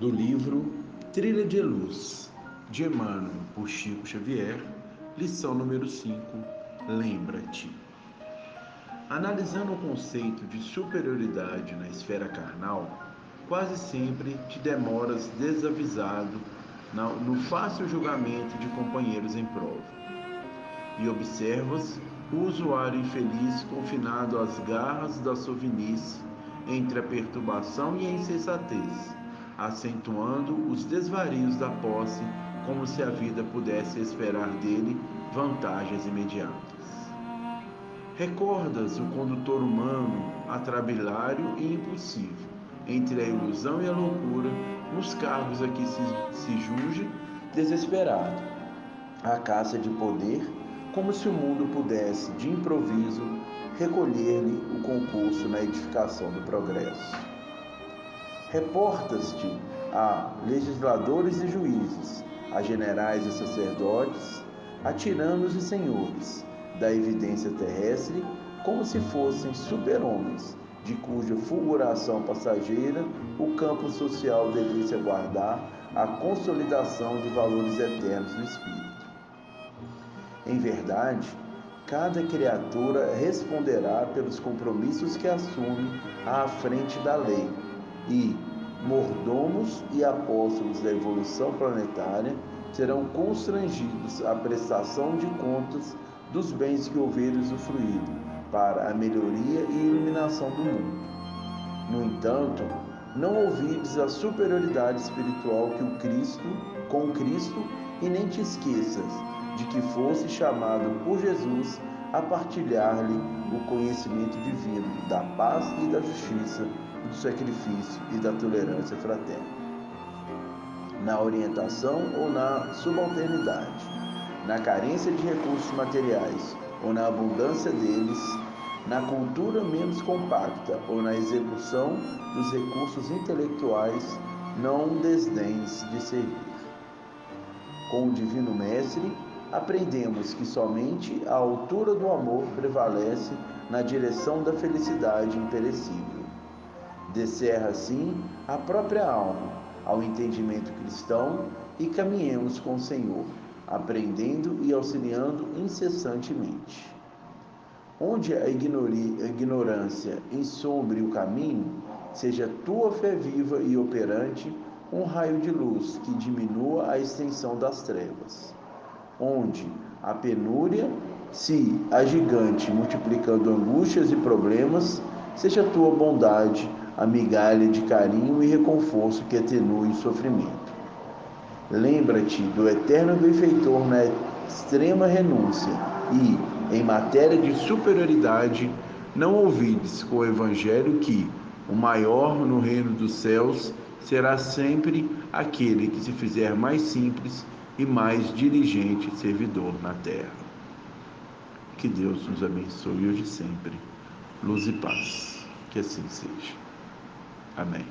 do livro Trilha de Luz, de Emmanuel por Chico Xavier, lição número 5, Lembra-te. Analisando o conceito de superioridade na esfera carnal, quase sempre te demoras desavisado no fácil julgamento de companheiros em prova. E observas o usuário infeliz confinado às garras da sovinice entre a perturbação e a insensatez, acentuando os desvarios da posse, como se a vida pudesse esperar dele vantagens imediatas. Recordas o condutor humano atrabilário e impulsivo, entre a ilusão e a loucura, nos cargos a que se, se julge desesperado, a caça de poder, como se o mundo pudesse, de improviso, recolher-lhe o concurso na edificação do progresso. Reportas-te a legisladores e juízes, a generais e sacerdotes, a tiranos e senhores da evidência terrestre, como se fossem super-homens, de cuja fulguração passageira o campo social devesse aguardar a consolidação de valores eternos do espírito. Em verdade, cada criatura responderá pelos compromissos que assume à frente da lei e mordomos e apóstolos da evolução planetária serão constrangidos à prestação de contas dos bens que houverem usufruído para a melhoria e iluminação do mundo. No entanto, não ouvides a superioridade espiritual que o Cristo, com Cristo, e nem te esqueças de que fosse chamado por Jesus a partilhar-lhe o conhecimento divino da paz e da justiça, do sacrifício e da tolerância fraterna. Na orientação ou na subalternidade, na carência de recursos materiais ou na abundância deles, na cultura menos compacta ou na execução dos recursos intelectuais, não desdéns de servir. Com o Divino Mestre, aprendemos que somente a altura do amor prevalece na direção da felicidade imperecível. Descerra assim a própria alma ao entendimento cristão e caminhemos com o Senhor, aprendendo e auxiliando incessantemente. Onde a ignorância ensombre o caminho, seja tua fé viva e operante um raio de luz que diminua a extensão das trevas onde a penúria se agigante, multiplicando angústias e problemas, seja a tua bondade a migalha de carinho e reconforto que atenue o sofrimento. Lembra-te do eterno benfeitor na extrema renúncia e, em matéria de superioridade, não ouvides com o Evangelho que o maior no reino dos céus será sempre aquele que se fizer mais simples e mais diligente servidor na terra. Que Deus nos abençoe hoje e sempre. Luz e paz. Que assim seja. Amém.